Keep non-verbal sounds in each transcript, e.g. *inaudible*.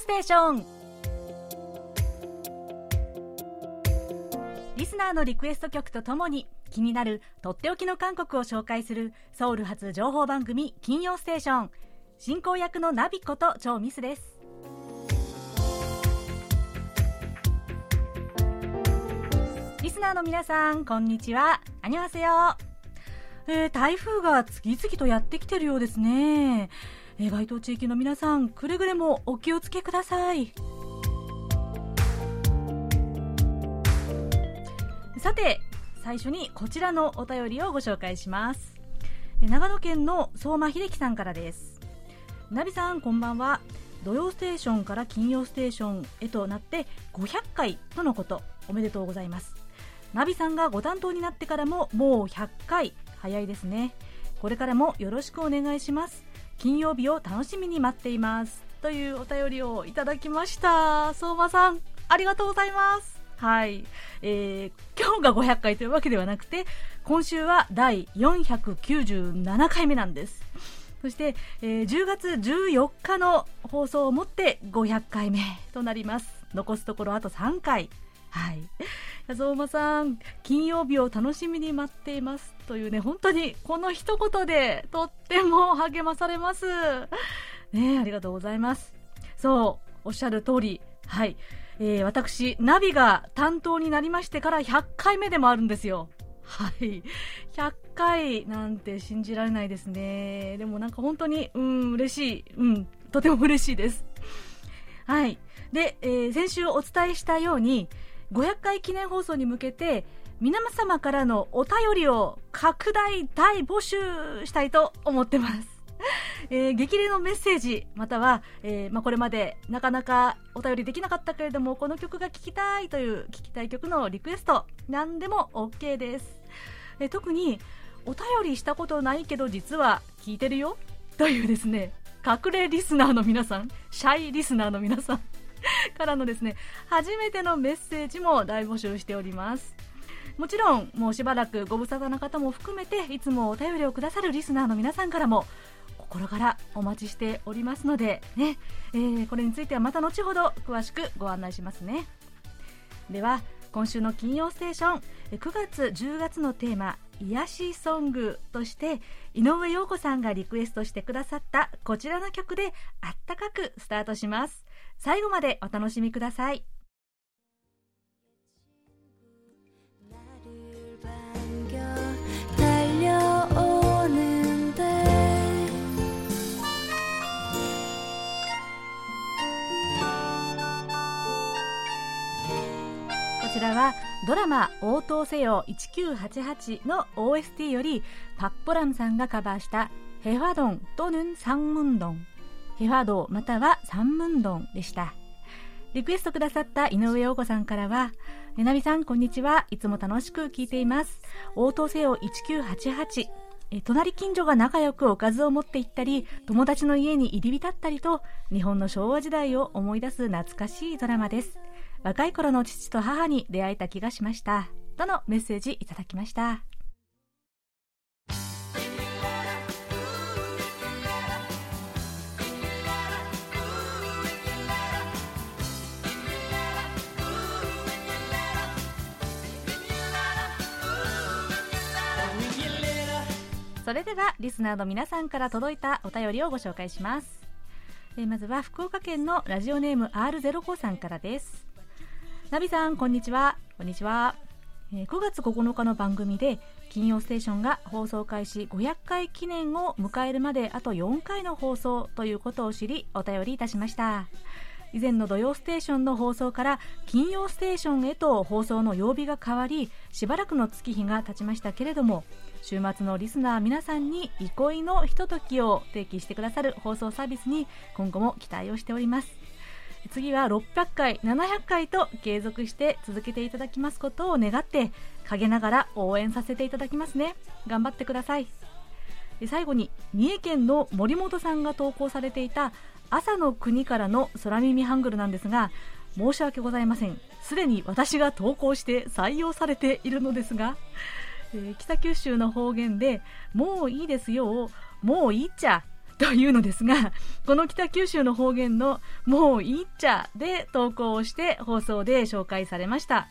ステーション。リスナーのリクエスト曲とともに気になるとっておきの韓国を紹介するソウル発情報番組金曜ステーション。進行役のナビこと超ミスです。リスナーの皆さんこんにちは。アニョハセヨえー、台風が次々とやってきてるようですね、えー、該当地域の皆さんくれぐれもお気をつけください。さて最初にこちらのお便りをご紹介します。長野県の相馬秀樹さんからです。ナビさんこんばんは。土曜ステーションから金曜ステーションへとなって500回とのことおめでとうございます。ナビさんがご担当になってからももう100回。早いですね。これからもよろしくお願いします。金曜日を楽しみに待っていますというお便りをいただきました。相馬さんありがとうございます。はい、えー、今日が500回というわけではなくて今週は第497回目なんです。そして、えー、10月14日の放送をもって500回目となります。残すところあと3回。はい相馬さん金曜日を楽しみに待っていますというね本当にこの一言でとっても励まされますねありがとうございますそうおっしゃる通りはいえー、私、ナビが担当になりましてから100回目でもあるんですよ。はい。100回なんて信じられないですね。でもなんか本当に、うん、嬉しい。うん、とても嬉しいです。はい。で、えー、先週お伝えしたように、500回記念放送に向けて、皆様からのお便りを拡大大募集したいと思ってます。*laughs* えー、激励のメッセージ、または、えー、まあ、これまでなかなかお便りできなかったけれども、この曲が聴きたいという聴きたい曲のリクエスト、何でも OK です。えー、特に、お便りしたことないけど実は聞いてるよというですね、隠れリスナーの皆さん、シャイリスナーの皆さん、*laughs* からのですね、初めてのメッセージも大募集しております。もちろん、もうしばらくご無沙汰な方も含めて、いつもお便りをくださるリスナーの皆さんからも、心からお待ちしておりますので、ね、えー、これについてはまた後ほど詳しくご案内しますね。では、今週の金曜ステーション、9月、10月のテーマ、癒しソングとして井上陽子さんがリクエストしてくださったこちらの曲であったかくスタートします最後までお楽しみください。こちらはドラマ「応答せよ1988」の OST よりパッポラムさんがカバーした「ヘファドンとヌンサンムンドン」ヘファドまたは三文丼でした。リクエストくださった井上陽子さんからは、えなみさん、こんにちは。いつも楽しく聞いています。応答せよ1988。隣近所が仲良くおかずを持って行ったり、友達の家に入り浸ったりと、日本の昭和時代を思い出す懐かしいドラマです。若い頃の父と母に出会えた気がしました。とのメッセージいただきました。それではリスナーの皆さんから届いたお便りをご紹介します、えー、まずは福岡県のラジオネーム R05 さんからです。ナビさんこんにちは。こんにちは、えー、9月9日の番組で金曜ステーションが放送開始500回記念を迎えるまであと4回の放送ということを知りお便りいたしました。以前の土曜ステーションの放送から金曜ステーションへと放送の曜日が変わりしばらくの月日が経ちましたけれども週末のリスナー皆さんに憩いのひとときを提起してくださる放送サービスに今後も期待をしております。次は600回700回と継続して続けていただきますことを願って陰ながら応援させていただきますね。頑張ってください。最後に三重県の森本さんが投稿されていた朝の国からの空耳ハングルなんですが申し訳ございません。すでに私が投稿して採用されているのですが、えー、北九州の方言でもういいですよもういいっちゃというのですが、*laughs* この北九州の方言のもういいっちゃで投稿をして放送で紹介されました。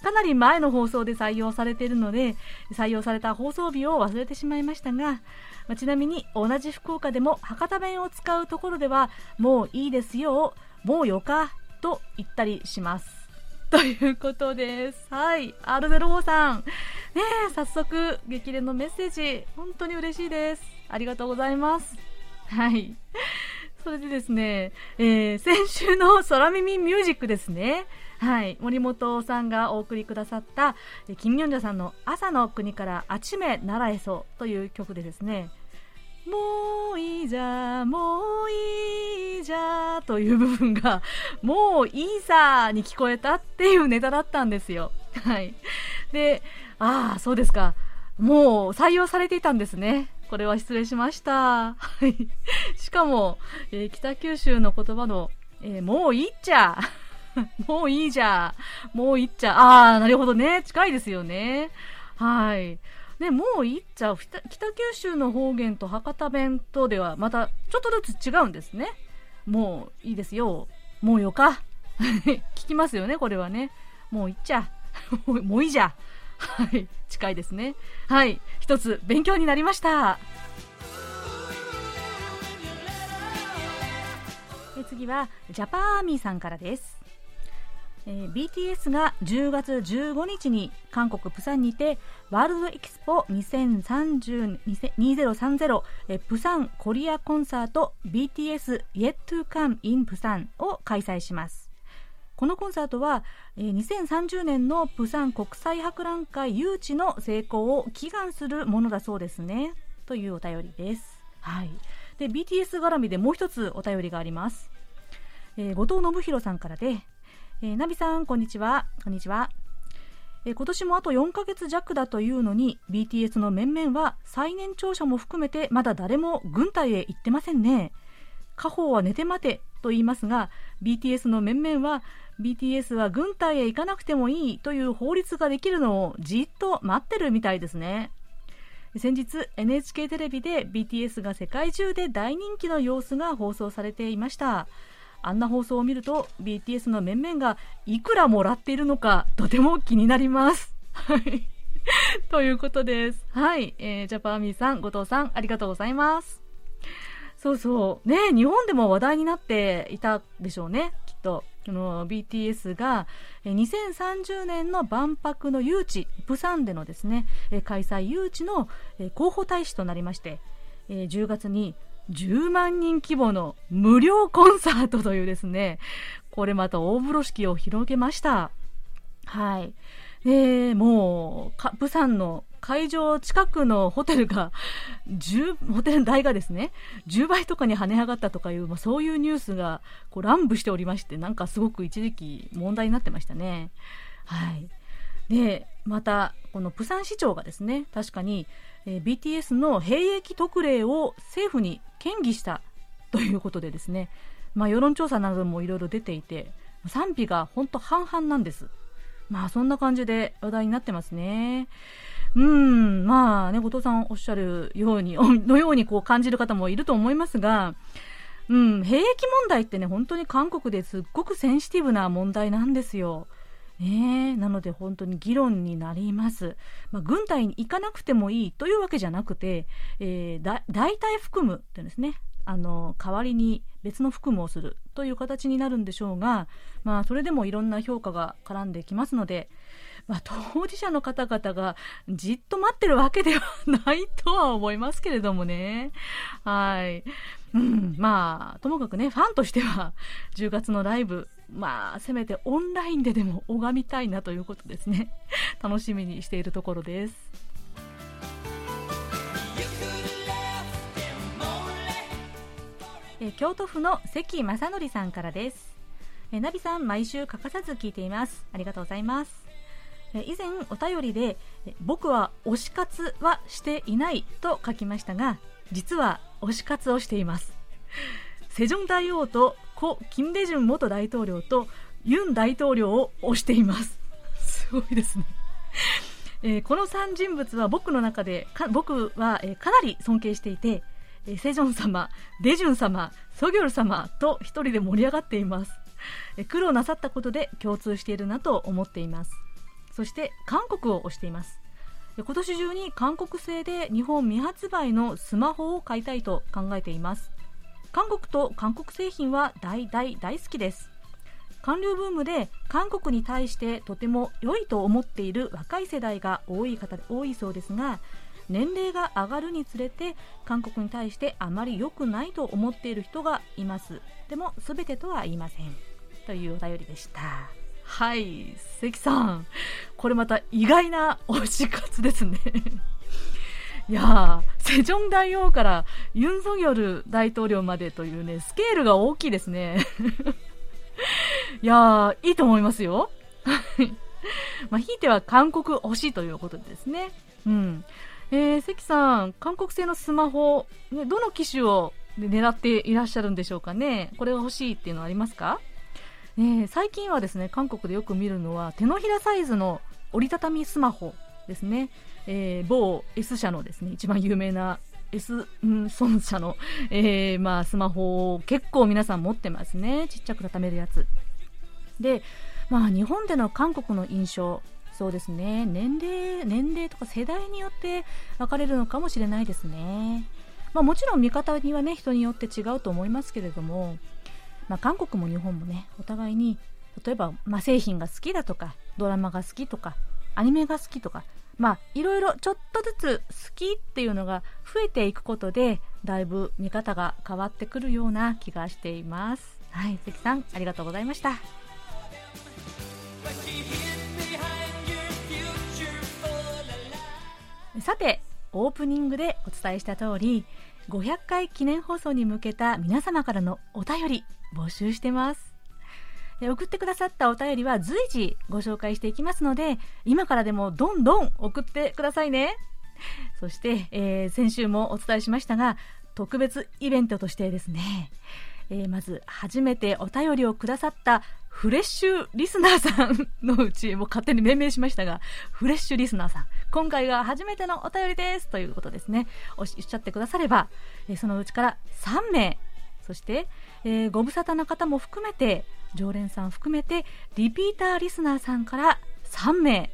かなり前の放送で採用されているので、採用された放送日を忘れてしまいましたが、まちなみに同じ福岡でも博多弁を使うところでは、もういいですよ、もうよか、と言ったりします。*laughs* ということです。はい。R05 さん。ね早速、激励のメッセージ、本当に嬉しいです。ありがとうございます。はい。それでですね、えー、先週の空耳ミュージックですね。はい。森本さんがお送りくださった、え金明者さんの朝の国からあちめならえそという曲でですね、もういいじゃ、もういいじゃという部分が、*laughs* もういいさに聞こえたっていうネタだったんですよ。*laughs* はい。で、ああ、そうですか。もう採用されていたんですね。これは失礼しました。はい。しかも、えー、北九州の言葉の、えー、もういいっちゃ。*laughs* もういいじゃ。もういいっちゃ。ああ、なるほどね。近いですよね。はい。ね、もういっちゃう北九州の方言と博多弁とではまたちょっとずつ違うんですね。もういいですよ。もうよか。*laughs* 聞きますよね、これはね。もういっちゃ。*laughs* もういいじゃ。はい、近いですね。はい、一つ勉強になりました。次はジャパーミーさんからです。えー、BTS が10月15日に韓国プサンにてワールドエキスポ2030 2030、えー、プサンコリアコンサート BTS Yet to Come in プサンを開催します。このコンサートは、えー、2030年のプサン国際博覧会誘致の成功を祈願するものだそうですね。というお便りです。はい。で BTS 絡みでもう一つお便りがあります、えー、後藤信弘さんからでえー、ナビさん、こんにちは。こんにちは。えー、今年もあと4ヶ月弱だというのに、BTS の面々は最年長者も含めてまだ誰も軍隊へ行ってませんね。家宝は寝て待てと言いますが、BTS の面々は、BTS は軍隊へ行かなくてもいいという法律ができるのをじっと待ってるみたいですね。先日 NHK テレビで BTS が世界中で大人気の様子が放送されていましたあんな放送を見ると BTS の面々がいくらもらっているのかとても気になります。はい。*laughs* ということです。はい。えー、ジャパーミーさん、後藤さん、ありがとうございます。そうそう。ね日本でも話題になっていたでしょうね、きっと。この BTS が2030年の万博の誘致、プサンでのですね、開催誘致の候補大使となりまして、10月に10万人規模の無料コンサートというですね、これまた大風呂敷を広げました。はい。で、もう、プサンの会場近くのホテルが、10、ホテル代がですね、10倍とかに跳ね上がったとかいう、まあ、そういうニュースがこう乱舞しておりまして、なんかすごく一時期問題になってましたね。はい。で、また、このプサン市長がですね、確かに、えー、BTS の兵役特例を政府に県議したということでですね、まあ、世論調査などもいろいろ出ていて、賛否が本当半々なんです。まあそんな感じで話題になってますね。うん、まあね、後藤さんおっしゃるように、*laughs* のようにこう感じる方もいると思いますが、うん、兵役問題ってね、本当に韓国ですっごくセンシティブな問題なんですよ。ね、なので本当に議論になります。まあ、軍隊に行かなくてもいいというわけじゃなくて、えー、だ代替服務ってですね、あの代わりに別の服務をするという形になるんでしょうが、まあ、それでもいろんな評価が絡んできますので、まあ、当事者の方々がじっと待ってるわけではないとは思いますけれどもね。はい。うん、まあ、ともかくね、ファンとしては、10月のライブ、まあ、せめてオンラインででも拝みたいなということですね。*laughs* 楽しみにしているところです。え京都府の関正則さんからです。えナビさん、毎週欠かさず聞いています。ありがとうございます。え以前お便りで、僕は推し活はしていないと書きましたが、実は推し活をしています。*laughs* セジョン大王と故金大中元大統領とユン大統領を推しています。すごいですね。*laughs* えー、この3人物は僕の中でか僕は、えー、かなり尊敬していて、えセジョン様、デジュン様、ソギョル様と一人で盛り上がっています。え苦労なさったことで共通しているなと思っています。そして韓国を推しています。今年中に韓国製で日本未発売のスマホを買いたいと考えています韓国と韓国製品は大大大好きです。韓流ブームで韓国に対してとても良いと思っている若い世代が多い方多いそうですが年齢が上がるにつれて韓国に対してあまり良くないと思っている人がいます。でも全てとは言いません。というお便りでした。はい関さん。これまた意外な推し活ですね。いや、セジョン大王からユン・ソギョル大統領までというね、スケールが大きいですね。*laughs* いや、いいと思いますよ。*laughs* まあ、ひいては韓国推しということですね。うん。えー、関さん、韓国製のスマホ、ね、どの機種を狙っていらっしゃるんでしょうかね。これが欲しいっていうのはありますか？ね、最近はですね、韓国でよく見るのは手のひらサイズの折りたたみスマホですね。えー、某 S 社のですね、一番有名な S、うん、孫社の、えー、まあ、スマホを結構皆さん持ってますね。ちっちゃく畳めるやつ。で、まあ、日本での韓国の印象、そうですね、年齢、年齢とか世代によって分かれるのかもしれないですね。まあ、もちろん見方にはね、人によって違うと思いますけれども、まあ、韓国も日本もね、お互いに、例えば、まあ、製品が好きだとか、ドラマが好きとか、アニメが好きとか、まあ、いろいろちょっとずつ好きっていうのが増えていくことで、だいぶ見方が変わってくるような気がしています。はい、関さん、ありがとうございました。さて、オープニングでお伝えした通り、500回記念放送に向けた皆様からのお便り募集してます。送ってくださったお便りは随時ご紹介していきますので、今からでもどんどん送ってくださいね。そして、えー、先週もお伝えしましたが、特別イベントとしてですね、えー、まず初めてお便りをくださったフレッシュリスナーさんのうち、もう勝手に命名しましたが、フレッシュリスナーさん、今回が初めてのお便りですということですね。おっしゃってくだされば、そのうちから3名、そして、えー、ご無沙汰な方も含めて、常連さん含めて、リピーターリスナーさんから3名、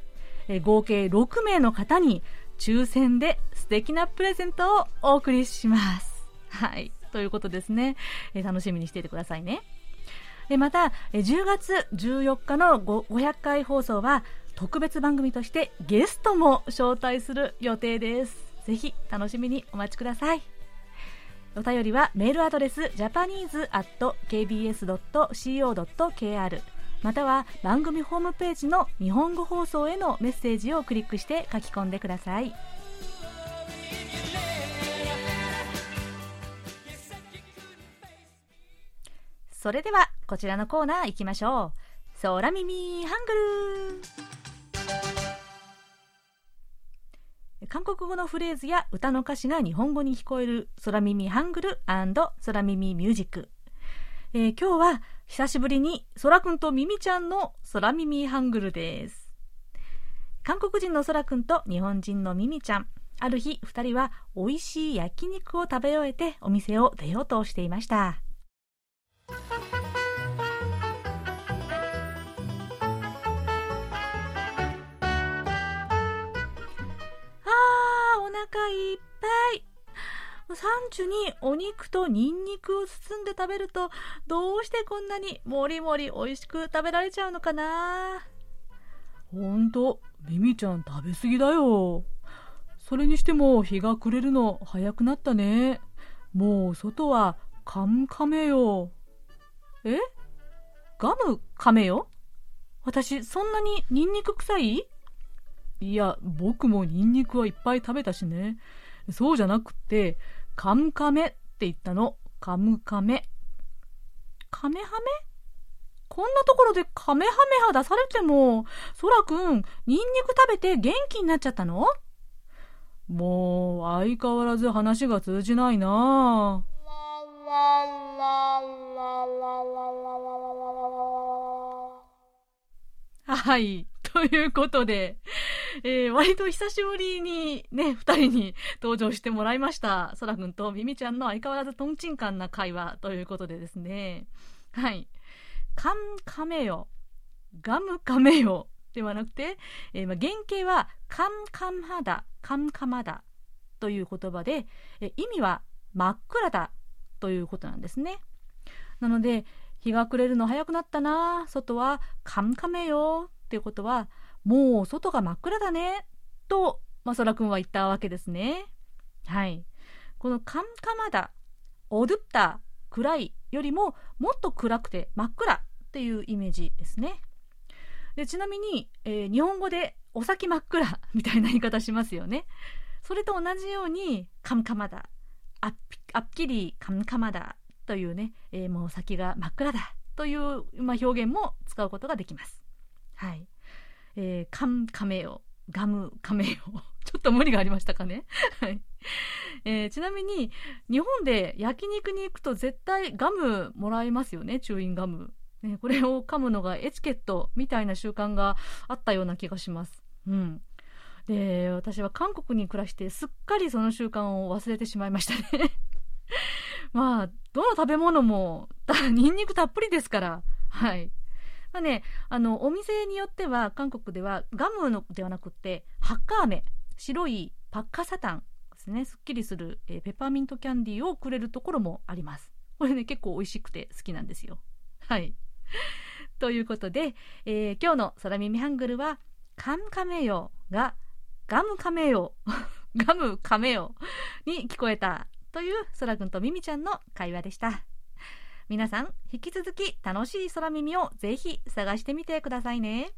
えー、合計6名の方に、抽選で素敵なプレゼントをお送りします。はい。ということですね。えー、楽しみにしていてくださいね。でまた、え10月14日の500回放送は、特別番組としてゲストも招待する予定です。ぜひ楽しみにお待ちください。お便りはメールアドレス japanese.kbs.co.kr または番組ホームページの日本語放送へのメッセージをクリックして書き込んでください。それではこちらのコーナー行きましょう。空耳ハングル韓国語のフレーズや歌の歌詞が日本語に聞こえる空耳ハングル空耳ミュージック。えー、今日は久しぶりに空くんとミミちゃんの空耳ハングルです。韓国人の空くんと日本人のミミちゃん。ある日、二人は美味しい焼肉を食べ終えてお店を出ようとしていました。お腹いっぱい。サンチュにお肉とニンニクを包んで食べると、どうしてこんなにもりもり美味しく食べられちゃうのかな？ほんと、ミミちゃん食べ過ぎだよ。それにしても日が暮れるの早くなったね。もう外はカムカメよ。え？ガムカメよ？私そんなにニンニク臭い？いや、僕もニンニクはいっぱい食べたしね。そうじゃなくて、カムカメって言ったの。カムカメ。カメハメ？こんなところでカメハメハ出されても、そらくん、ニンニク食べて元気になっちゃったの？もう、相変わらず話が通じないなはい。ということで、えー、割と久しぶりにね、二人に登場してもらいました。そらくんとミミちゃんの相変わらずトンチンカンな会話ということでですね。はい。カンカメよ。ガムカメよ。ではなくて、えー、まあ、原型はカンカンハダ、カンカマダという言葉で、え意味は真っ暗だということなんですね。なので、日が暮れるの早くなったな、外はカムカメよっていうことは、もう外が真っ暗だね、と、まそらくんは言ったわけですね。はい。このカムカマダ、おどった、暗いよりももっと暗くて真っ暗っていうイメージですね。でちなみに、えー、日本語でお先真っ暗みたいな言い方しますよね。それと同じように、カムカマダ、あっあっきりカムカマダというね、えー、もう先が真っ暗だという、まあ、表現も使うことができます。はい。えー、カムカメオ、ガムカメオ。*laughs* ちょっと無理がありましたかね。*laughs* はい。えー、ちなみに、日本で焼肉に行くと絶対ガムもらえますよね、チューインガム。ね、これを噛むのがエチケットみたいな習慣があったような気がします。うん。で、私は韓国に暮らしてすっかりその習慣を忘れてしまいましたね *laughs* まあ、どの食べ物も、ニンニクたっぷりですから。はい。まあね、あの、お店によっては、韓国ではガムのではなくて、ハッカー飴、白いパッカサタンですね、すっきりする、えー、ペパーミントキャンディーをくれるところもあります。これね、結構美味しくて好きなんですよ。はい。*laughs* ということで、えー、今日の空耳ハングルは、カムカメヨがガムカメヨ、ガムカメヨ *laughs* に聞こえたという空くんとミミちゃんの会話でした。皆さん、引き続き楽しい空耳をぜひ探してみてくださいね。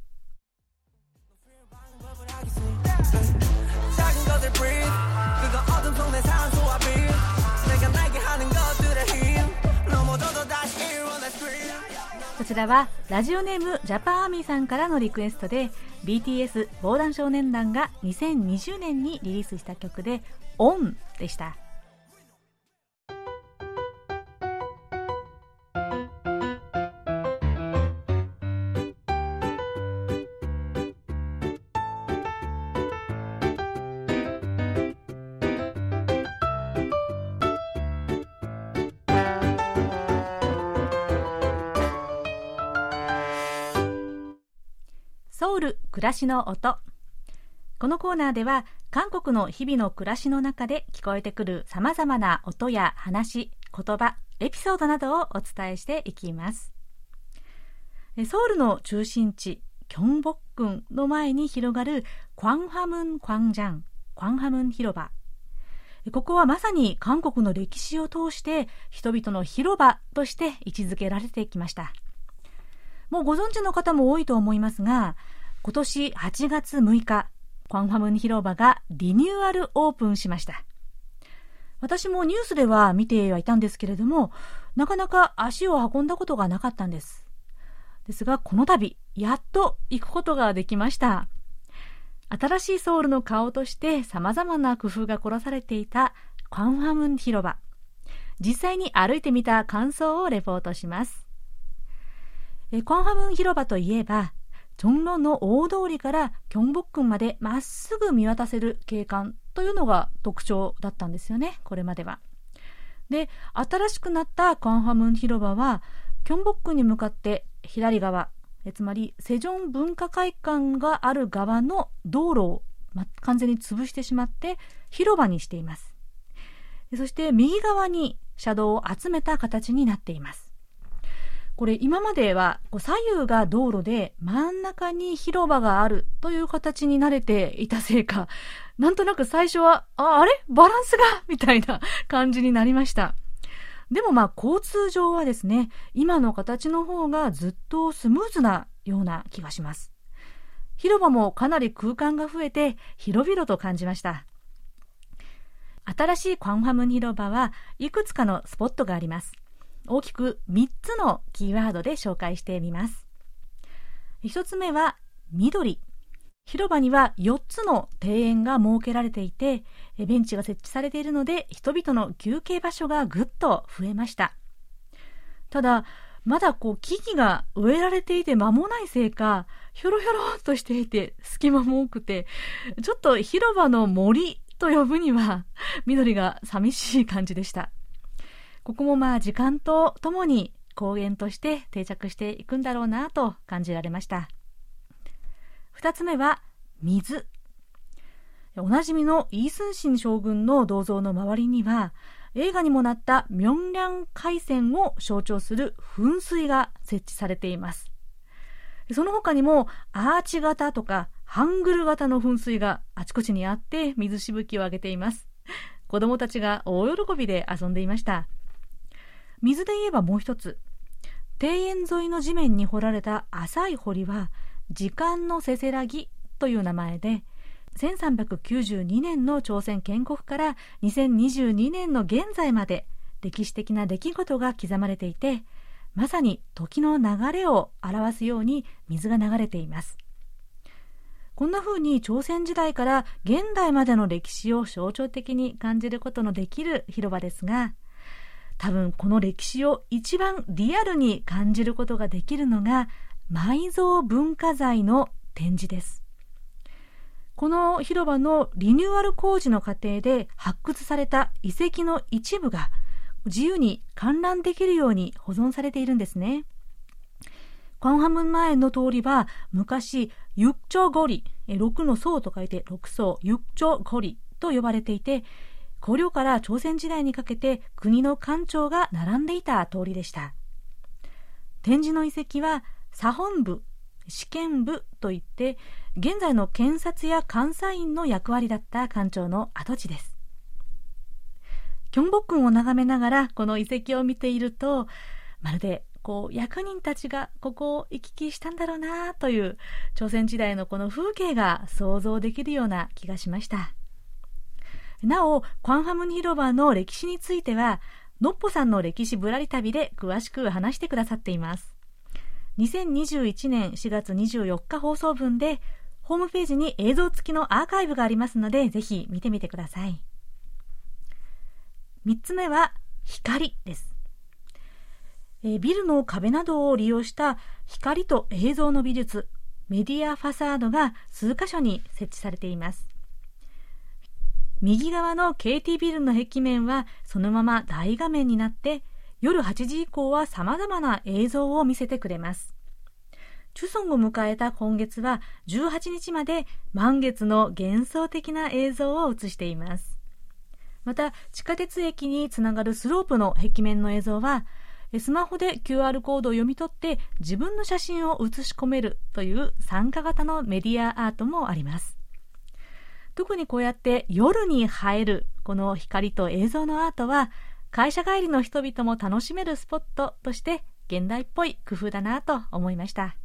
こちらはラジオネームジャパンアミさんからのリクエストで BTS 防弾少年団が2020年にリリースした曲で「オン」でした。暮らしの音。このコーナーでは韓国の日々の暮らしの中で聞こえてくるさまざまな音や話言葉エピソードなどをお伝えしていきます。ソウルの中心地キョンボックンの前に広がるクワンハムン・クワンジャン。クワンハムン広場。ここはまさに韓国の歴史を通して人々の広場として位置づけられてきました。もうご存知の方も多いと思いますが、今年8月6日、クァンファムン広場がリニューアルオープンしました。私もニュースでは見てはいたんですけれども、なかなか足を運んだことがなかったんです。ですが、この度、やっと行くことができました。新しいソウルの顔として様々な工夫が凝らされていたクァンファムン広場。実際に歩いてみた感想をレポートします。えクォンハムン広場といえば、チョンロンの大通りからキョンボックンまでまっすぐ見渡せる景観というのが特徴だったんですよね、これまでは。で、新しくなったクォンハムン広場は、キョンボックンに向かって左側、えつまりセジョン文化会館がある側の道路を、ま、完全に潰してしまって広場にしています。そして右側に車道を集めた形になっています。これ今までは左右が道路で真ん中に広場があるという形に慣れていたせいか、なんとなく最初は、*laughs* あ、あれ？バランスが？みたいな感じになりました。でもまあ交通上はですね、今の形の方がずっとスムーズなような気がします。広場もかなり空間が増えて広々と感じました。新しいクワンハム広場はいくつかのスポットがあります。大きく3つのキーワードで紹介してみます。1つ目は緑。広場には4つの庭園が設けられていて、ベンチが設置されているので、人々の休憩場所がぐっと増えました。ただ、まだこう木々が植えられていて間もないせいか、ひょろひょろっとしていて隙間も多くて、ちょっと広場の森と呼ぶには緑が寂しい感じでした。ここもまあ時間とともに公園として定着していくんだろうなと感じられました。二つ目は水。おなじみのイースンシン将軍の銅像の周りには映画にもなったミョンリャン海戦を象徴する噴水が設置されています。その他にもアーチ型とかハングル型の噴水があちこちにあって水しぶきを上げています。子供たちが大喜びで遊んでいました。水で言えばもう一つ。庭園沿いの地面に掘られた浅い堀は時間のせせらぎという名前で1392年の朝鮮建国から2022年の現在まで歴史的な出来事が刻まれていてまさに時の流れを表すように水が流れていますこんな風に朝鮮時代から現代までの歴史を象徴的に感じることのできる広場ですが多分この歴史を一番リアルに感じることができるのが埋蔵文化財の展示ですこの広場のリニューアル工事の過程で発掘された遺跡の一部が自由に観覧できるように保存されているんですね。カンハム前の通りは昔、ユッチョゴリ、6の層と書いて6層、ユッチョゴリと呼ばれていて、古領から朝鮮時代にかけて国の官庁が並んでいた通りでした。展示の遺跡は、左本部、試験部といって現在の検察や監査員の役割だった官庁の跡地ですキョンボッを眺めながらこの遺跡を見ているとまるでこう役人たちがここを行き来したんだろうなという朝鮮時代のこの風景が想像できるような気がしましたなおクァンハム広場の歴史についてはのっぽさんの歴史ぶらり旅で詳しく話してくださっています2021年4月24日放送分で、ホームページに映像付きのアーカイブがありますので、ぜひ見てみてください。3つ目は、光です。えビルの壁などを利用した光と映像の美術、メディアファサードが数箇所に設置されています。右側の KT ビルの壁面はそのまま大画面になって夜8時以降は様々な映像を見せてくれます。チュソンを迎えた今月は18日まで満月の幻想的な映像を映しています。また、地下鉄駅につながるスロープの壁面の映像は、スマホで QR コードを読み取って自分の写真を写し込めるという参加型のメディアアートもあります。特にこうやって夜に映えるこの光と映像のアートは会社帰りの人々も楽しめるスポットとして現代っぽい工夫だなと思いました。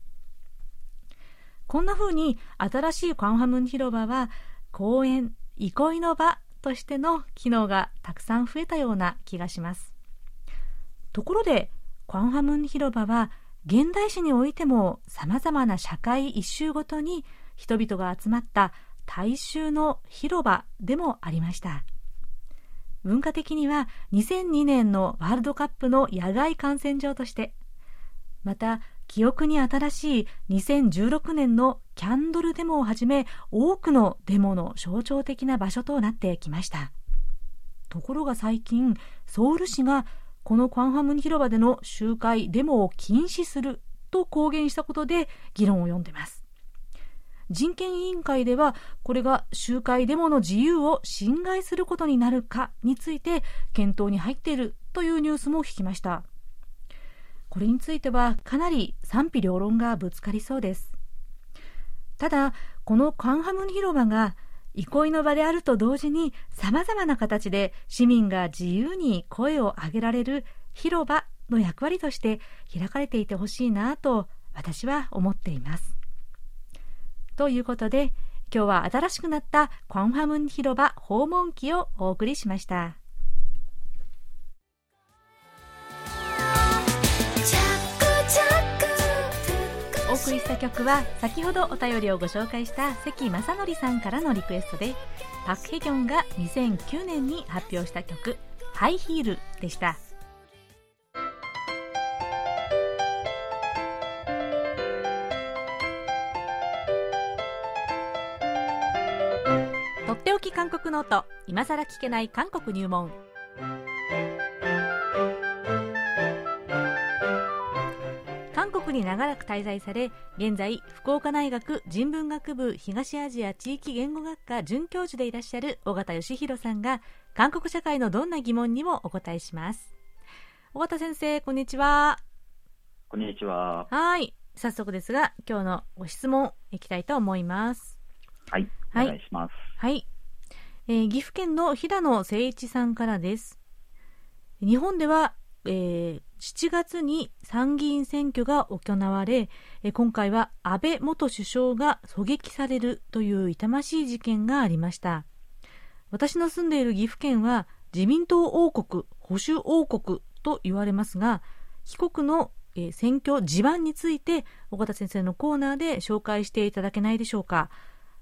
こんな風に新しいクァンハムン広場は公園憩いの場としての機能がたくさん増えたような気がします。ところでクァンハムン広場は現代史においても様々な社会一周ごとに人々が集まった大衆の広場でもありました文化的には2002年のワールドカップの野外観戦場として、また記憶に新しい2016年のキャンドルデモをはじめ多くのデモの象徴的な場所となってきました。ところが最近、ソウル市がこのクァンハムニ広場での集会、デモを禁止すると公言したことで議論を読んでます。人権委員会ではこれが集会デモの自由を侵害することになるかについて検討に入っているというニュースも聞きました。これについてはかなり賛否両論がぶつかりそうです。ただこのカンハムン広場が憩いの場であると同時に様々な形で市民が自由に声を上げられる広場の役割として開かれていてほしいなと私は思っています。ということで、今日は新しくなったクォンハムン広場訪問記をお送りしました。お送りした曲は先ほどお便りをご紹介した関正則さんからのリクエストでパク・ヘギョンが2009年に発表した曲「ハイヒール」でした。っておき韓国ノート今さら聞けない韓国入門。韓国に長らく滞在され現在福岡大学人文学部東アジア地域言語学科准教授でいらっしゃる尾形義弘さんが韓国社会のどんな疑問にもお答えします。尾形先生こんにちは。こんにちは。はい。早速ですが今日のご質問いきたいと思います。はい、はい。お願いします。はい、えー岐阜県の平野誠一さんからです。日本では、えー7月に参議院選挙が行われ、今回は安倍元首相が狙撃されるという痛ましい事件がありました。私の住んでいる岐阜県は自民党王国保守王国と言われますが被告の、選挙地盤について尾形先生のコーナーで紹介していただけないでしょうか。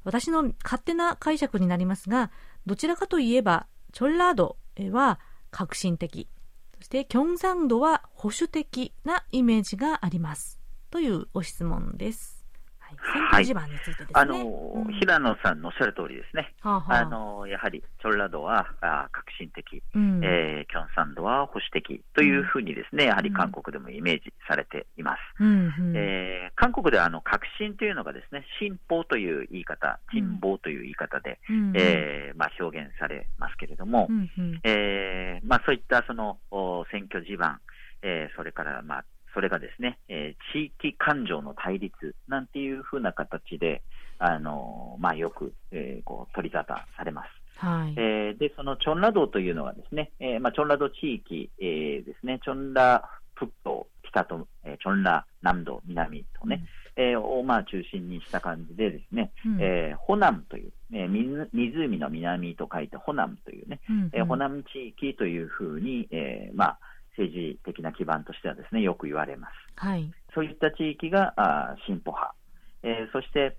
私の勝手な解釈になりますがどちらかといえばチョンラードは革新的。そしてキョンサンドは保守的なイメージがあります。というご質問です、はい、選挙地盤についてですね、あの、うん。平野さんのおっしゃる通りですね。はあの、やはり、チョンラドはあ革新的、うん。えーキョンサンドは保守的というふうにですね、やはり韓国でもイメージされています。うえー韓国ではあの革新というのがですね、進歩という言い方、進歩という言い方で、うんえーまあ、表現されますけれども、うえーまあ、そういったそのお選挙地盤、えーそれから、まあ、それがですね、えー地域感情の対立なんていうふうな形で、あのまあ、よく、えーこう取り沙汰されます。はい。えーで、そのチョンラ道というのがですね、えーまあ、チョンラ道地域、えーですね、チョンラ北東、北と、えーチョンラ南道、南とね、えーをまあ中心にした感じでですね、うん。えーホナムという、えー湖湖の南と書いてホナムというね、うん。えーホナム地域というふうに、えーまあ、政治的な基盤としてはですね、よく言われます。はい。そういった地域があー進歩派。えーそして、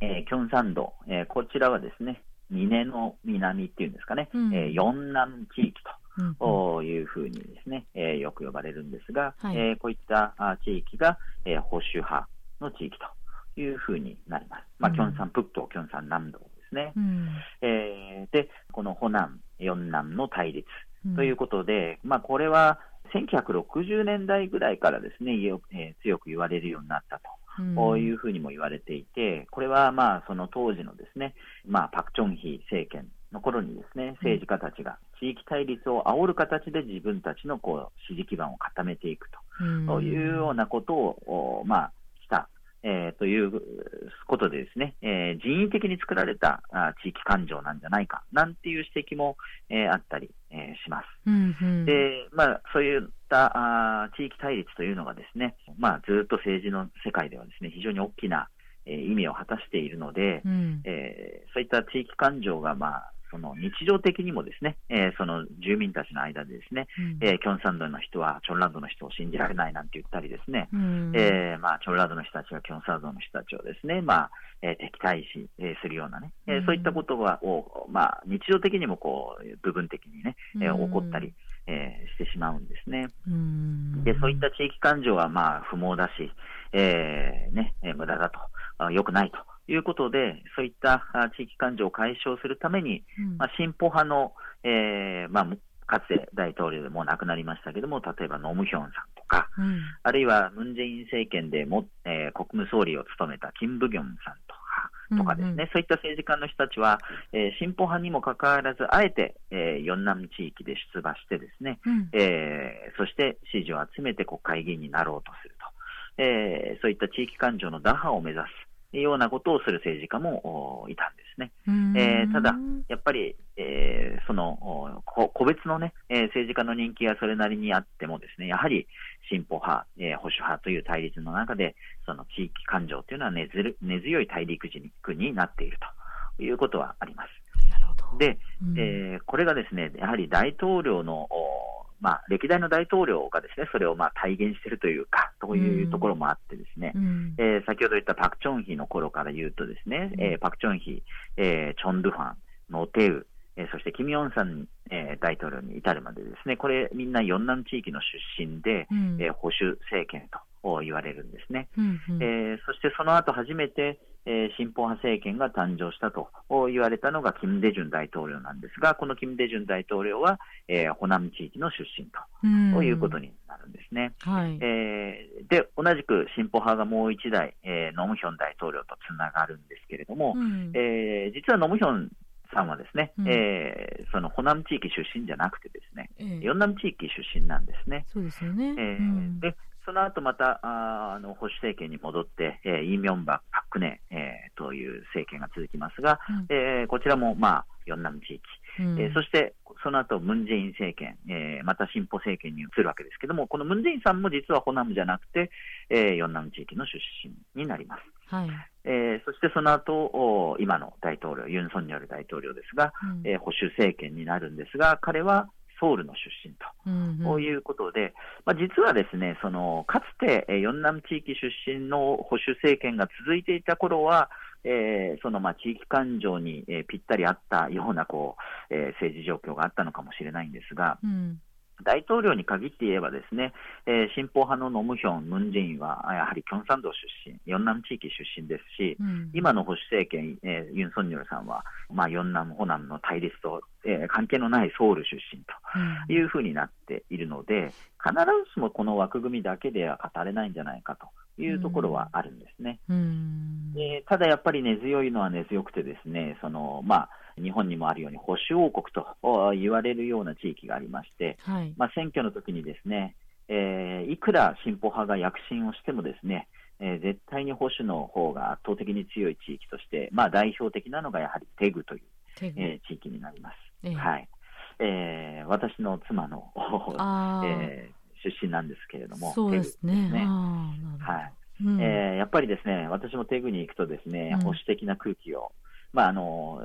えーキョンサン道、えーこちらはですね、ミネの南っていうんですかね、うん。えー四南地域というふうにですね、えーよく呼ばれるんですが、はい。えーこういったあ地域が、えー保守派の地域というふうになります。まあ、うん。キョンサン北東、キョンサン南道ですね。うんえーで、このホ南、四南の対立うんということで、まあ、これは1960年代ぐらいからですね、よえー強く言われるようになったと。うんこういうふうにも言われていて、これはまあその当時のですね、まあ、パク・チョンヒ政権の頃にですね、政治家たちが地域対立を煽る形で自分たちのこう支持基盤を固めていくと。ういうようなことを、おまあ、えーということでですね、えー人為的に作られたあ地域感情なんじゃないか、なんていう指摘も、えーあったり、えーします。うんうんで、まあ、そういったあー地域対立というのがですね、まあ、ずっと政治の世界ではですね、非常に大きな、えー意味を果たしているので、うんえーそういった地域感情が、まあ、その日常的にもですね、えーその住民たちの間でですね、うん。えーキョンサンドの人はチョンランドの人を信じられないなんて言ったりですね、うん。えーまあ、チョンラードの人たちがキョンサードの人たちをですね、まあ、えー敵対視、えーするようなね、えーうん。そういったことが、をまあ、日常的にもこう、部分的にね、え起こったり、えーしてしまうんですね。うん。で、そういった地域感情は、まあ、不毛だし、えーね、えー無駄だと、あ良くないということで、そういったあ地域感情を解消するために、うん。まあ、進歩派の、えーまあ、かつて大統領でもう亡くなりましたけども、例えばノムヒョンさんとか、うん。あるいはムン・ジェイン政権でも、えー国務総理を務めたキム・ブギョンさんとか、とかですね、うんうん。そういった政治家の人たちは、えー進歩派にもかかわらず、あえて、えー、四南地域で出馬してですね、うん。えーそして支持を集めて国会議員になろうとすると、えーそういった地域感情の打破を目指すようなことをする政治家もおいたんですね。うんえーただやっぱり、えーその個別のね、えー政治家の人気がそれなりにあってもですね、やはり進歩派、えー保守派という対立の中で、その地域感情というのは根ずる根強い大陸軸になっているということはあります。なるほどで、うんえーこれがですね、やはり大統領の、おまあ、歴代の大統領がですね、それをまあ体現しているというか、というところもあってですね、うん。えー先ほど言ったパク・チョンヒの頃から言うとですね、えーパク・チョンヒ、えーチョン・ドゥファン、ノテウ、えーそしてキム・ヨンサン、えー大統領に至るまでですね、これみんな四南地域の出身で、うん。えー保守政権と言われるんですね。うんうん。えーそしてその後初めて、えー、進歩派政権が誕生したと言われたのがキム・デジュン大統領なんですが、このキム・デジュン大統領は、えー、ホナム地域の出身と、ということになるんですね。はい、えー、で、同じく進歩派がもう一代、えー、ノムヒョン大統領とつながるんですけれども、うん、えー、実はノムヒョンさんはですね、うん、えー、そのホナム地域出身じゃなくてですね、えー、ヨンナム地域出身なんですね。そうですよね。えー、うん、でその後またああの保守政権に戻って、えー、イ・ミョンバパクネ、えー、という政権が続きますが、うん、えー、こちらも、まあ、ヨンナム地域、うん、えー、そしてその後ムン・ジェイン政権、えー、また進歩政権に移るわけですけども、このムン・ジェインさんも実はホナムじゃなくて、えー、ヨンナム地域の出身になります。はい。えー、そしてその後今の大統領、ユン・ソンニョル大統領ですが、うん、えー、保守政権になるんですが、彼はソウルの出身と、うんうん、いうことで、まあ、実はですね、そのかつて、えンナム地域出身の保守政権が続いていた頃は、えー、そのまあ地域感情に、えー、ぴったり合ったようなこう、えー、政治状況があったのかもしれないんですが、うん大統領に限って言えばですね、えー、進歩派のノムヒョン、ムン・ジェインはやはりキョンサン道出身、ヨンナム地域出身ですし、うん、今の保守政権、えー、ユン・ソンニョルさんは、まあ、ヨンナム、ホナムの対立と、えー、関係のないソウル出身というふうになっているので、必ずしもこの枠組みだけでは語れないんじゃないかと。いうところはあるんですね。うん、でただやっぱり根強いのは根強くてですね、そのまあ、日本にもあるように保守王国と言われるような地域がありまして、はい、まあ、選挙の時にですね、えー、いくら進歩派が躍進をしてもですね、えー、絶対に保守の方が圧倒的に強い地域として、まあ、代表的なのがやはりテグという、えー、地域になります。えー、はい。えー、私の妻の、*laughs* えー、出身なんですけれども、そうですね。ね。はい。うん、えー、やっぱりですね、私もテグに行くとですね、保守的な空気をまあ、あの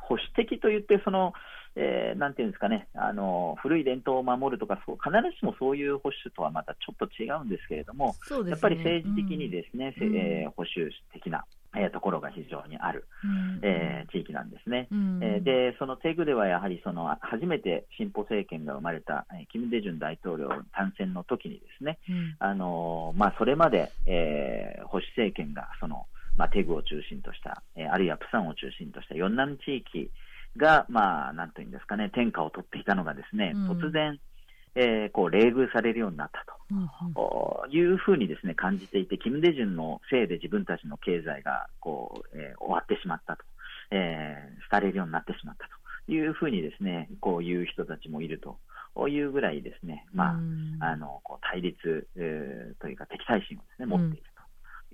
保守的といってその、えー、なんていうんですかね、あの古い伝統を守るとかそう、必ずしもそういう保守とはまたちょっと違うんですけれども、ね、やっぱり政治的にですね、うん、えー、保守的な。えー、ところが非常にある、うん、えー、地域なんですね、うん、えー、でそのテグではやはりその初めて進歩政権が生まれた、えー、キム・デジュン大統領単選の時にですね、うん、あのまあ、それまで、えー、保守政権がそのまあ、テグを中心とした、えー、あるいはプサンを中心とした四南地域が、まあ、なんというんですかね、天下を取っていたのがですね、うん、突然、えー、こう、冷遇されるようになったと、うん、いうふうにですね、感じていて、キム・デジュンのせいで自分たちの経済が、こう、えー、終わってしまったと、えー、廃れるようになってしまったと。いうふうにですね、こういう人たちもいると。いうぐらいですね、まあ、あの、こう対立、えー、というか敵対心をですね、持っている。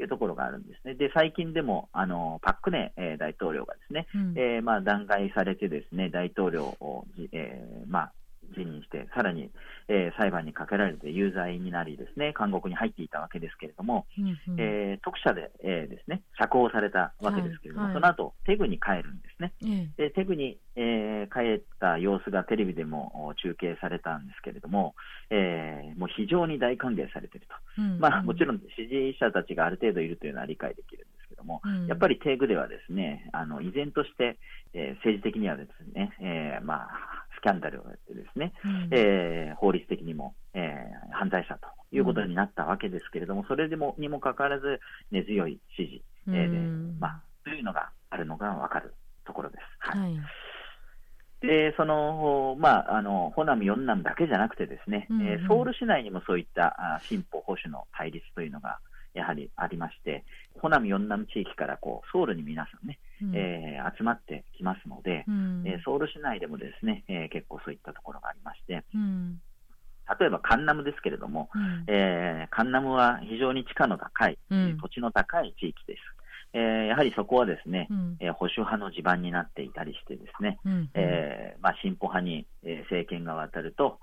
いうところがあるんですね。で、最近でも、あの、パックネ、えー、大統領がですね、うん、えー、まあ、弾劾されてですね、大統領を、えー、まあ、辞任して、さらに、えー、裁判にかけられて有罪になりですね、監獄に入っていたわけですけれども、うんうん、えー、特赦で、えー、ですね、釈放されたわけですけれども、はいはい、その後、テグに帰るんですね。でテグに、えー、帰った様子がテレビでも中継されたんですけれども、えー、もう非常に大歓迎されていると。うんうん、まあ、もちろん支持者たちがある程度いるというのは理解できるんですけども、うん、やっぱりテグではですね、あの依然として、えー、政治的にはですね、えー、まあ、スキャンダルをやってですね、うん、えー、法律的にも、えー、犯罪者ということになったわけですけれども、それでもにもかかわらず根強い支持、えー、で、まあ、というのがあるのがわかるところです。はい、はい。で、その、まあ、あの、ホナム、ヨンナムだけじゃなくてですね、うんうん、えー、ソウル市内にもそういったあ進歩、保守の対立というのが、やはりありまして、ホナム、ヨンナム地域からこうソウルに皆さんね、うん、えー、集まってきますので、うん、えー、ソウル市内でもですね、えー、結構そういったところがありまして、うん、例えばカンナムですけれども、うん、えー、カンナムは非常に地価の高い、土地の高い地域です。えー、やはりそこはですね、うん、えー、保守派の地盤になっていたりしてですね、うん、えー、まあ、進歩派に、え政権が渡ると、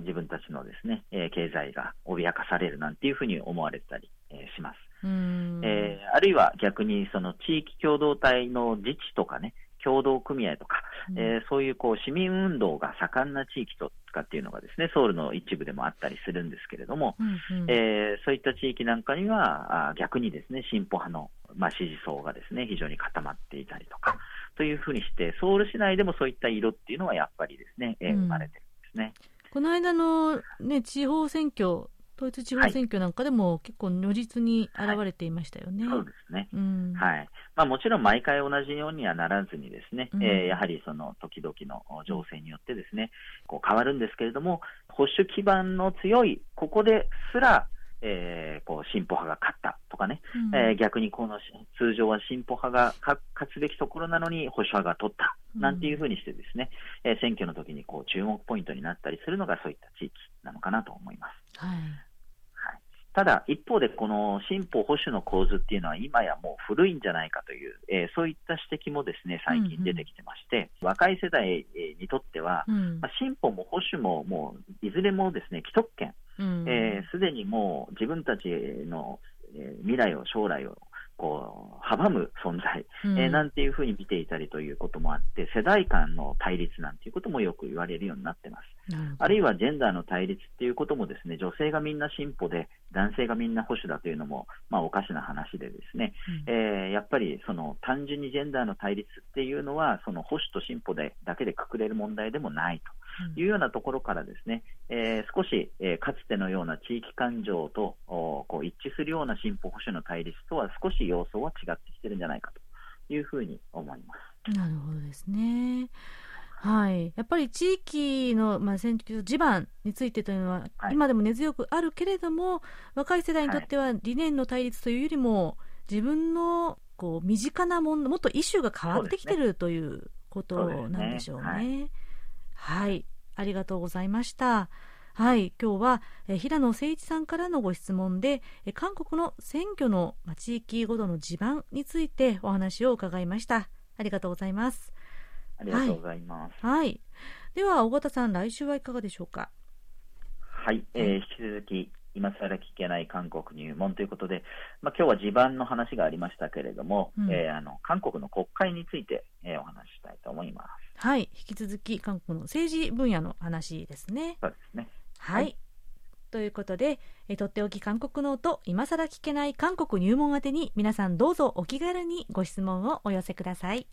自分たちのですね、え経済が脅かされるなんていうふうに思われたり、えします。えー、あるいは逆にその地域共同体の自治とかね、協同組合とか、うん、えー、そういうこう市民運動が盛んな地域とかっていうのがですねソウルの一部でもあったりするんですけれども、うんうん、えー、そういった地域なんかにはあ逆にですね進歩派の、まあ、支持層がですね非常に固まっていたりとかというふうにしてソウル市内でもそういった色っていうのはやっぱりですね、えー、生まれてるんですね。この間の、ね、地方選挙統一地方選挙なんかでも結構如実に現れていましたよね。はい、そうですね。うん、はい。まあもちろん毎回同じようにはならずにですね、うん、えー、やはりその時々の情勢によってですね、こう変わるんですけれども、保守基盤の強い、ここですら、えー、こう進歩派が勝ったとかね、うん、えー、逆にこの通常は進歩派が勝つべきところなのに保守派が取ったなんていうふうにしてですね、うん、えー、選挙の時にこう注目ポイントになったりするのがそういった地域なのかなと思います。はいただ、一方でこの進歩保守の構図っていうのは今やもう古いんじゃないかという、えー、そういった指摘もですね最近出てきてまして、うんうん、若い世代にとっては、うん、まあ、進歩も保守ももういずれもですね既得権、す、うん、で、えー、にもう自分たちの、えー、未来を将来をこう阻む存在、うん、えー、なんていうふうに見ていたりということもあって、世代間の対立なんていうこともよく言われるようになってます。あるいはジェンダーの対立っていうこともですね、女性がみんな進歩で、男性がみんな保守だというのも、まあ、おかしな話でですね、うん、えー、やっぱりその単純にジェンダーの対立っていうのは、その保守と進歩でだけでくくれる問題でもないと。いうようなところからですね、えー、少し、えー、かつてのような地域感情とこう一致するような進歩保守の対立とは少し様相は違ってきてるんじゃないかというふうに思います。なるほどですね。はい、やっぱり地域の、まあ、選挙地盤についてというのは、はい、今でも根強くあるけれども若い世代にとっては理念の対立というよりも自分のこう身近なものもっとイシューが変わってきてる、ね、ということなんでしょうね。はい、ありがとうございました。はい、今日はえ平野誠一さんからのご質問でえ韓国の選挙の、ま、地域ごとの地盤についてお話を伺いました。ありがとうございます。ありがとうございます。はい、はい、では、尾形さん、来週はいかがでしょうか？はい、えー、引き続き今更聞けない韓国入門ということで、まあ、今日は地盤の話がありましたけれども、うん、えー、あの韓国の国会について、えー、お話ししたいと思います。はい、引き続き韓国の政治分野の話ですね。そうですね。はい。はい、ということで、えとっておき韓国の音、今更聞けない韓国入門宛てに皆さんどうぞお気軽にご質問をお寄せください。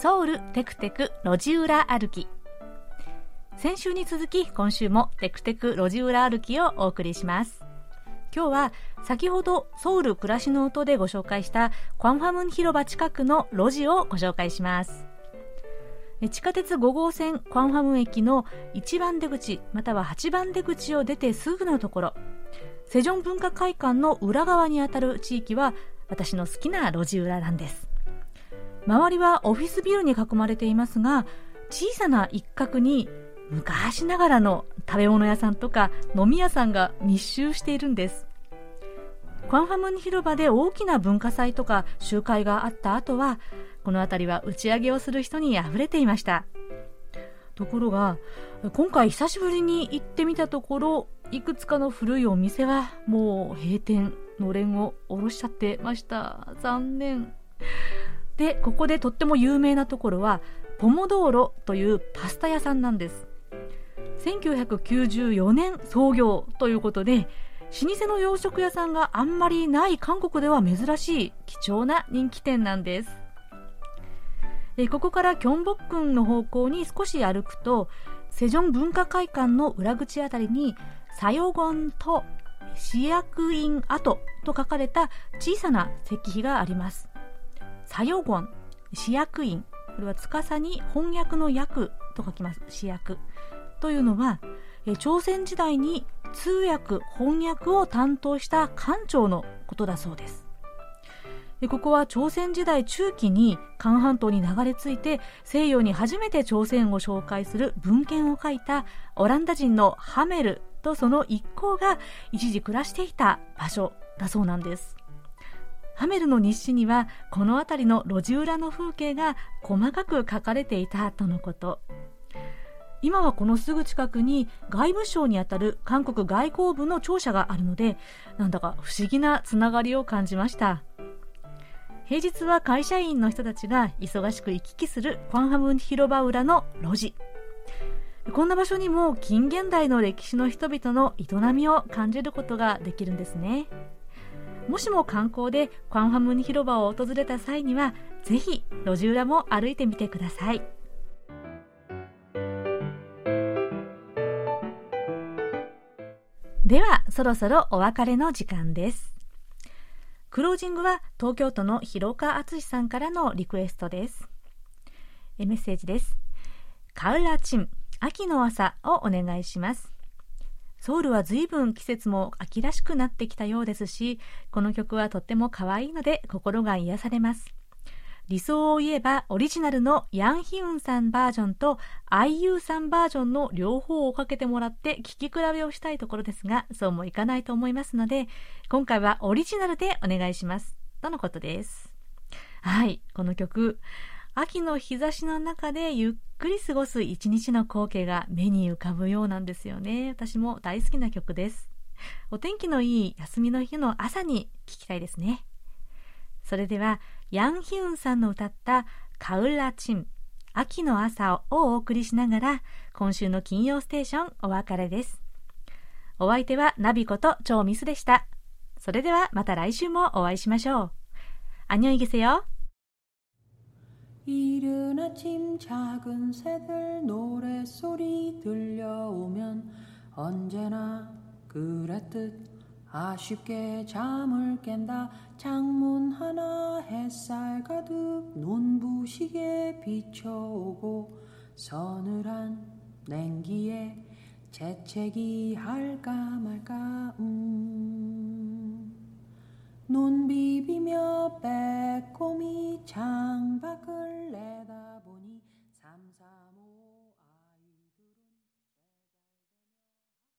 ソウルテクテク路地裏歩き。先週に続き今週もテクテク路地裏歩きをお送りします。今日は先ほどソウル暮らしの音でご紹介したクワンファムン広場近くの路地をご紹介します。地下鉄5号線クワンファムン駅の1番出口または8番出口を出てすぐのところ。セジョン文化会館の裏側にあたる地域は私の好きな路地裏なんです。周りはオフィスビルに囲まれていますが小さな一角に昔ながらの食べ物屋さんとか飲み屋さんが密集しているんです。クアンファムン広場で大きな文化祭とか集会があった後はこの辺りは打ち上げをする人にあふれていました。ところが今回久しぶりに行ってみたところいくつかの古いお店はもう閉店のれんを下ろしちゃってました。残念。でここでとっても有名なところはポモドーロというパスタ屋さんなんです。1994年創業ということで老舗の洋食屋さんがあんまりない韓国では珍しい貴重な人気店なんです。ここからキョンボックンの方向に少し歩くとセジョン文化会館の裏口あたりにサヨゴンと試薬院跡と書かれた小さな石碑があります。作用言、試薬員、これは司に翻訳の訳と書きます。試薬。というのは、朝鮮時代に通訳、翻訳を担当した官庁のことだそうです。ここは朝鮮時代中期に韓半島に流れ着いて西洋に初めて朝鮮を紹介する文献を書いたオランダ人のハメルとその一行が一時暮らしていた場所だそうなんです。ハメルの日誌にはこの辺りの路地裏の風景が細かく書かれていたとのこと。今はこのすぐ近くに外務省にあたる韓国外交部の庁舎があるのでなんだか不思議なつながりを感じました。平日は会社員の人たちが忙しく行き来するファンハム広場裏の路地。こんな場所にも近現代の歴史の人々の営みを感じることができるんですね。もしも観光でクァンファムニ広場を訪れた際にはぜひ路地裏も歩いてみてください。ではそろそろお別れの時間です。クロージングは東京都の広川敦さんからのリクエストです。メッセージです。カウラチン秋の朝をお願いします。ソウルは随分季節も秋らしくなってきたようですし、この曲はとっても可愛いので心が癒されます。理想を言えばオリジナルのヤンヒウンさんバージョンと IU さんバージョンの両方をかけてもらって聴き比べをしたいところですが、そうもいかないと思いますので、今回はオリジナルでお願いします。とのことです。はい、この曲、秋の日差しの中でゆっくり過ごす一日の光景が目に浮かぶようなんですよね。私も大好きな曲です。お天気のいい休みの日の朝に聴きたいですね。それでは、ヤンヒウンさんの歌ったカウラチン、秋の朝をお送りしながら、今週の金曜ステーションお別れです。お相手はナビこと超ミスでした。それではまた来週もお会いしましょう。アニョイゲセよ。 이른 아침 작은 새들 노랫소리 들려오면 언제나 그랬듯 아쉽게 잠을 깬다 창문 하나 햇살 가득 눈부시게 비춰오고 서늘한 냉기에 재채기 할까 말까 음. 눈 비비며 빼꼼히 창밖을 내다